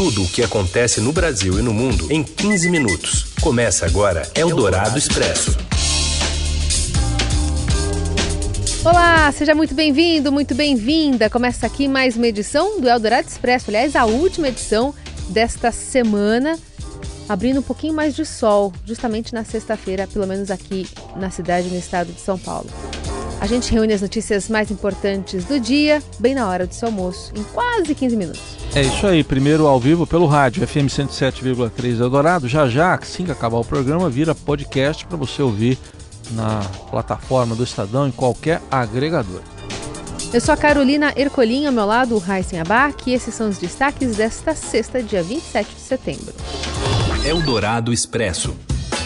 Tudo o que acontece no Brasil e no mundo em 15 minutos. Começa agora Eldorado Expresso. Olá, seja muito bem-vindo, muito bem-vinda. Começa aqui mais uma edição do Eldorado Expresso, aliás, a última edição desta semana, abrindo um pouquinho mais de sol, justamente na sexta-feira, pelo menos aqui na cidade, no estado de São Paulo. A gente reúne as notícias mais importantes do dia, bem na hora do seu almoço, em quase 15 minutos. É isso aí, primeiro ao vivo pelo rádio FM 107,3 Eldorado. Já já, assim que acabar o programa, vira podcast para você ouvir na plataforma do Estadão, em qualquer agregador. Eu sou a Carolina Ercolim, ao meu lado o Raíssen Abac e esses são os destaques desta sexta, dia 27 de setembro. Eldorado Expresso.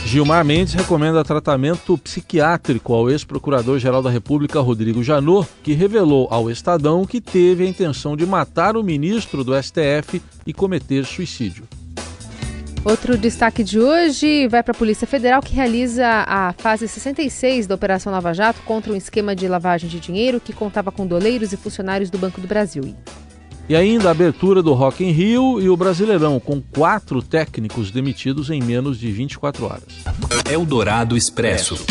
Gilmar Mendes recomenda tratamento psiquiátrico ao ex-procurador-geral da República, Rodrigo Janot, que revelou ao Estadão que teve a intenção de matar o ministro do STF e cometer suicídio. Outro destaque de hoje vai para a Polícia Federal, que realiza a fase 66 da Operação Lava Jato contra um esquema de lavagem de dinheiro que contava com doleiros e funcionários do Banco do Brasil. E ainda a abertura do Rock in Rio e o Brasileirão, com quatro técnicos demitidos em menos de 24 horas. Eldorado Expresso.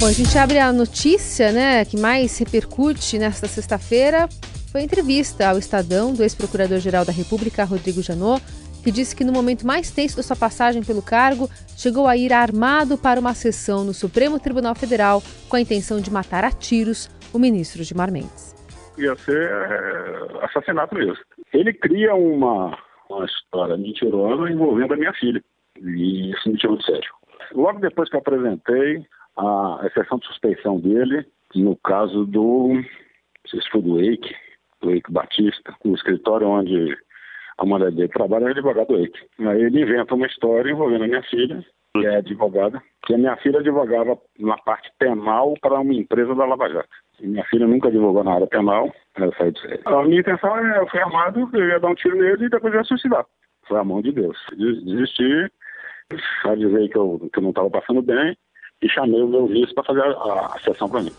Bom, a gente abre a notícia né, que mais repercute nesta sexta-feira. Foi a entrevista ao Estadão do ex-procurador-geral da República, Rodrigo Janot, que disse que no momento mais tenso da sua passagem pelo cargo, chegou a ir armado para uma sessão no Supremo Tribunal Federal com a intenção de matar a tiros o ministro Gilmar Mendes. Ia ser é, assassinato mesmo. Ele cria uma, uma história mentirosa envolvendo a minha filha. E isso me tirou de sério. Logo depois que eu apresentei a exceção de suspeição dele, no caso do, não sei se foi do Eike, do Eike Batista, no escritório onde a mulher dele trabalha é advogado Eike. Aí ele inventa uma história envolvendo a minha filha, que é advogada, que a minha filha advogava na parte penal para uma empresa da Lava Jato. Minha filha nunca advogou na área penal. A minha intenção é, eu fui armado, eu ia dar um tiro nele e depois ia suicidar. Foi a mão de Deus. Desisti, avisei que eu, que eu não estava passando bem e chamei o meu vice para fazer a, a, a sessão para mim.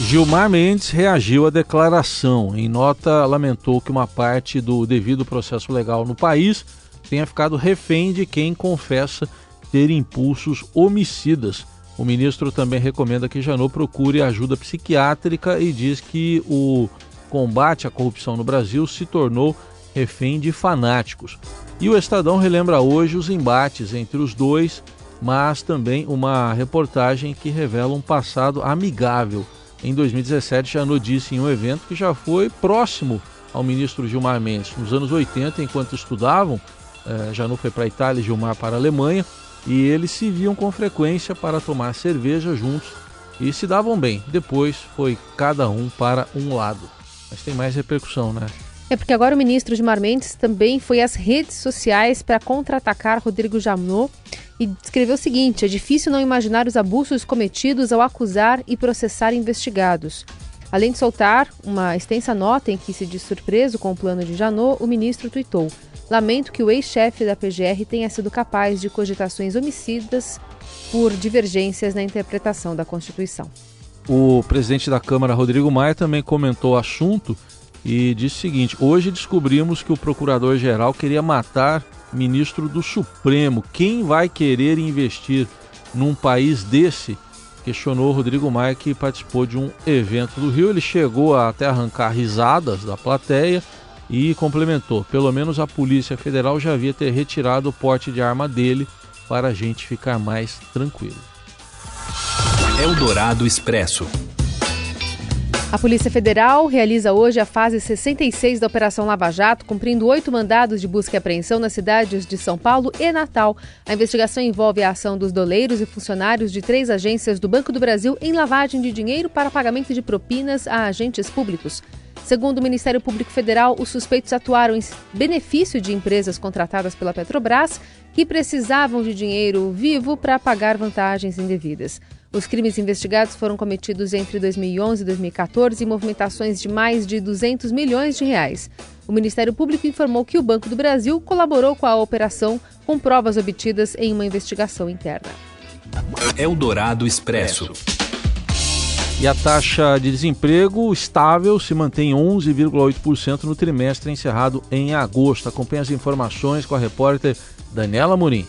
Gilmar Mendes reagiu à declaração. Em nota, lamentou que uma parte do devido processo legal no país tenha ficado refém de quem confessa ter impulsos homicidas. O ministro também recomenda que Janot procure ajuda psiquiátrica e diz que o combate à corrupção no Brasil se tornou refém de fanáticos. E o Estadão relembra hoje os embates entre os dois, mas também uma reportagem que revela um passado amigável em 2017, Janot disse em um evento que já foi próximo ao ministro Gilmar Mendes. Nos anos 80, enquanto estudavam, eh, Janot foi para a Itália e Gilmar para a Alemanha, e eles se viam com frequência para tomar cerveja juntos e se davam bem. Depois foi cada um para um lado. Mas tem mais repercussão, né? É porque agora o ministro Gilmar Mendes também foi às redes sociais para contra-atacar Rodrigo Janot e escreveu o seguinte: é difícil não imaginar os abusos cometidos ao acusar e processar investigados. Além de soltar uma extensa nota em que se diz surpreso com o plano de Janot, o ministro tuitou: Lamento que o ex-chefe da PGR tenha sido capaz de cogitações homicidas por divergências na interpretação da Constituição. O presidente da Câmara, Rodrigo Maia, também comentou o assunto e disse o seguinte: Hoje descobrimos que o procurador-geral queria matar ministro do Supremo. Quem vai querer investir num país desse? Questionou Rodrigo Maia, que participou de um evento do Rio. Ele chegou a até arrancar risadas da plateia e complementou: pelo menos a Polícia Federal já havia ter retirado o porte de arma dele para a gente ficar mais tranquilo. Eldorado Expresso. A Polícia Federal realiza hoje a fase 66 da Operação Lava Jato, cumprindo oito mandados de busca e apreensão nas cidades de São Paulo e Natal. A investigação envolve a ação dos doleiros e funcionários de três agências do Banco do Brasil em lavagem de dinheiro para pagamento de propinas a agentes públicos. Segundo o Ministério Público Federal, os suspeitos atuaram em benefício de empresas contratadas pela Petrobras que precisavam de dinheiro vivo para pagar vantagens indevidas. Os crimes investigados foram cometidos entre 2011 e 2014 em movimentações de mais de 200 milhões de reais. O Ministério Público informou que o Banco do Brasil colaborou com a operação com provas obtidas em uma investigação interna. Eldorado Expresso. E a taxa de desemprego estável se mantém 11,8% no trimestre encerrado em agosto. Acompanhe as informações com a repórter Daniela Murim.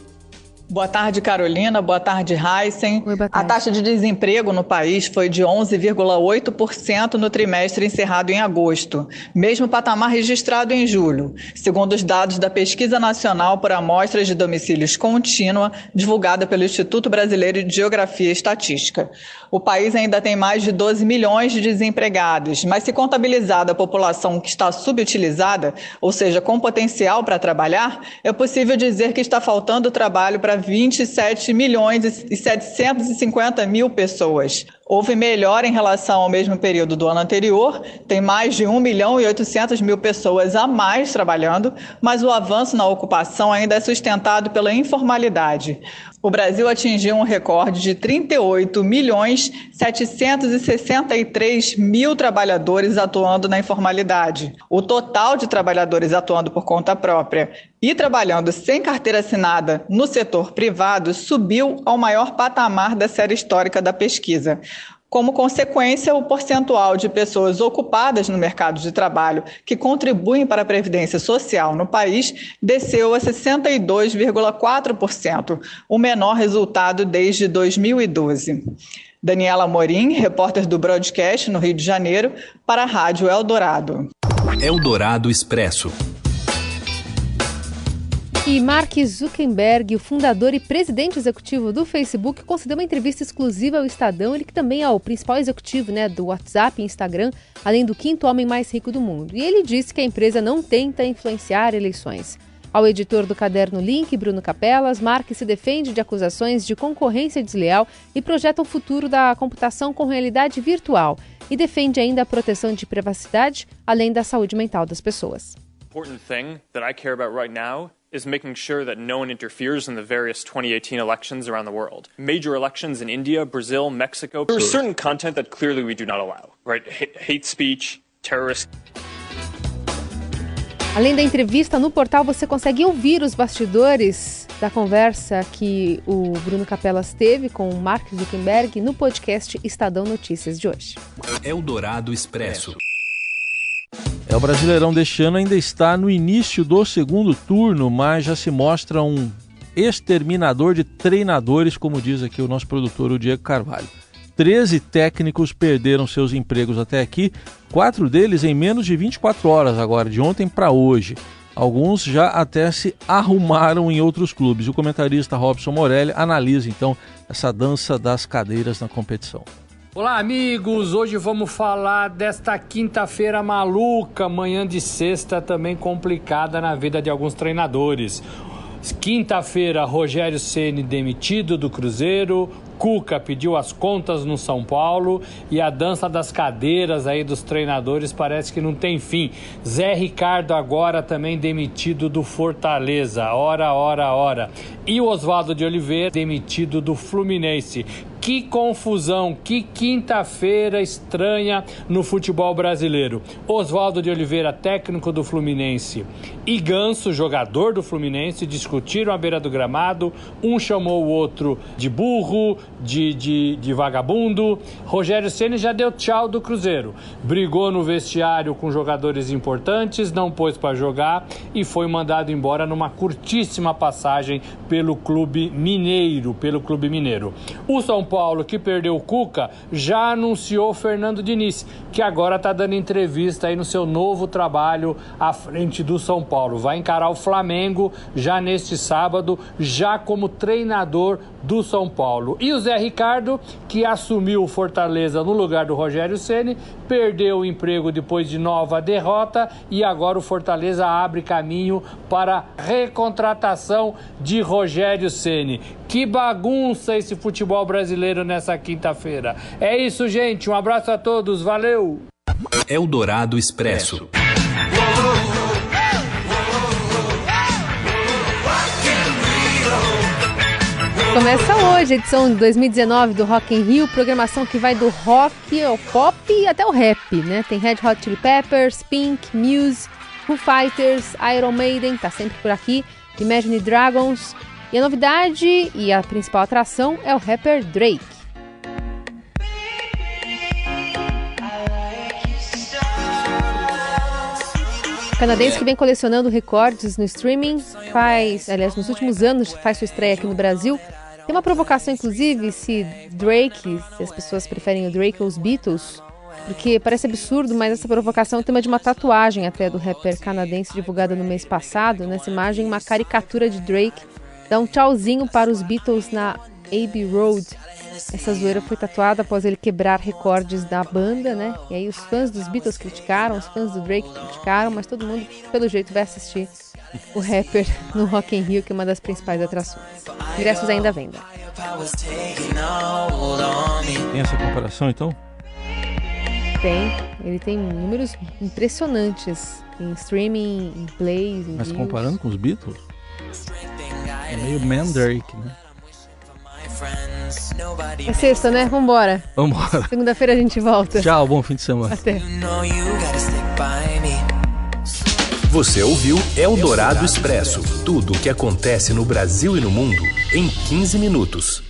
Boa tarde, Carolina. Boa tarde, Heisen. Oi, tarde. A taxa de desemprego no país foi de 11,8% no trimestre encerrado em agosto, mesmo patamar registrado em julho, segundo os dados da Pesquisa Nacional por Amostras de Domicílios Contínua, divulgada pelo Instituto Brasileiro de Geografia e Estatística. O país ainda tem mais de 12 milhões de desempregados, mas se contabilizada a população que está subutilizada, ou seja, com potencial para trabalhar, é possível dizer que está faltando trabalho para 27 milhões e 750 mil pessoas. Houve melhora em relação ao mesmo período do ano anterior, tem mais de 1 milhão e 800 mil pessoas a mais trabalhando, mas o avanço na ocupação ainda é sustentado pela informalidade. O Brasil atingiu um recorde de 38 milhões 763 mil trabalhadores atuando na informalidade. O total de trabalhadores atuando por conta própria e trabalhando sem carteira assinada no setor privado subiu ao maior patamar da série histórica da pesquisa. Como consequência, o percentual de pessoas ocupadas no mercado de trabalho que contribuem para a Previdência Social no país desceu a 62,4%, o menor resultado desde 2012. Daniela Morim, repórter do Broadcast no Rio de Janeiro, para a Rádio Eldorado. Eldorado Expresso. E Mark Zuckerberg, o fundador e presidente executivo do Facebook, concedeu uma entrevista exclusiva ao Estadão, ele que também é o principal executivo né, do WhatsApp e Instagram, além do quinto homem mais rico do mundo. E ele disse que a empresa não tenta influenciar eleições. Ao editor do caderno Link, Bruno Capelas, Mark se defende de acusações de concorrência desleal e projeta um futuro da computação com realidade virtual e defende ainda a proteção de privacidade, além da saúde mental das pessoas. Important thing that I care about right now is making sure that no one interferes in the various 2018 elections around the world. Major elections in India, Brazil, Mexico. There is certain content that clearly we do not allow, right? H hate speech, terrorist. Além da entrevista no portal, você consegue ouvir os bastidores da conversa que o Bruno Capelas teve com o Mark Zuckerberg no podcast Estadão Notícias de hoje. Eldorado Expresso. É, o Brasileirão deste ano ainda está no início do segundo turno, mas já se mostra um exterminador de treinadores, como diz aqui o nosso produtor, o Diego Carvalho. 13 técnicos perderam seus empregos até aqui, quatro deles em menos de 24 horas agora, de ontem para hoje. Alguns já até se arrumaram em outros clubes. O comentarista Robson Morelli analisa então essa dança das cadeiras na competição. Olá, amigos! Hoje vamos falar desta quinta-feira maluca, manhã de sexta também complicada na vida de alguns treinadores. Quinta-feira, Rogério Ceni demitido do Cruzeiro, Cuca pediu as contas no São Paulo e a dança das cadeiras aí dos treinadores parece que não tem fim. Zé Ricardo agora também demitido do Fortaleza, hora, hora, hora. E o Oswaldo de Oliveira demitido do Fluminense. Que confusão, que quinta-feira estranha no futebol brasileiro. Oswaldo de Oliveira, técnico do Fluminense, e Ganso, jogador do Fluminense, discutiram à beira do gramado. Um chamou o outro de burro, de, de, de vagabundo. Rogério Ceni já deu tchau do Cruzeiro. Brigou no vestiário com jogadores importantes, não pôs para jogar e foi mandado embora numa curtíssima passagem pelo clube mineiro, pelo clube mineiro. O São Paulo, que perdeu o Cuca, já anunciou Fernando Diniz, que agora está dando entrevista aí no seu novo trabalho à frente do São Paulo. Vai encarar o Flamengo já neste sábado, já como treinador do São Paulo. E o Zé Ricardo, que assumiu o Fortaleza no lugar do Rogério Ceni, perdeu o emprego depois de nova derrota e agora o Fortaleza abre caminho para recontratação de Rogério Ceni. Que bagunça esse futebol brasileiro nessa quinta-feira. É isso, gente. Um abraço a todos. Valeu. Eldorado Expresso. Começa hoje a edição de 2019 do Rock in Rio, programação que vai do rock ao pop e até o rap, né? Tem Red Hot Chili Peppers, Pink, Muse, Foo Fighters, Iron Maiden, tá sempre por aqui, Imagine Dragons. E a novidade e a principal atração é o rapper Drake. canadense que vem colecionando recordes no streaming, faz, aliás, nos últimos anos faz sua estreia aqui no Brasil. Tem uma provocação, inclusive, se Drake, se as pessoas preferem o Drake ou os Beatles, porque parece absurdo, mas essa provocação é o tema de uma tatuagem até do rapper canadense divulgada no mês passado. Nessa imagem, uma caricatura de Drake dá um tchauzinho para os Beatles na Abbey Road. Essa zoeira foi tatuada após ele quebrar recordes da banda, né? E aí os fãs dos Beatles criticaram, os fãs do Drake criticaram, mas todo mundo, pelo jeito, vai assistir o rapper no Rock in Rio, que é uma das principais atrações. Ingressos ainda à venda. Tem essa comparação, então? Tem. Ele tem números impressionantes em streaming, em plays, em Mas views. comparando com os Beatles? É meio Mandrake, né? É sexta, né? Vambora. Vambora. Segunda-feira a gente volta. Tchau, bom fim de semana. Até. Você ouviu Eldorado Expresso tudo o que acontece no Brasil e no mundo em 15 minutos.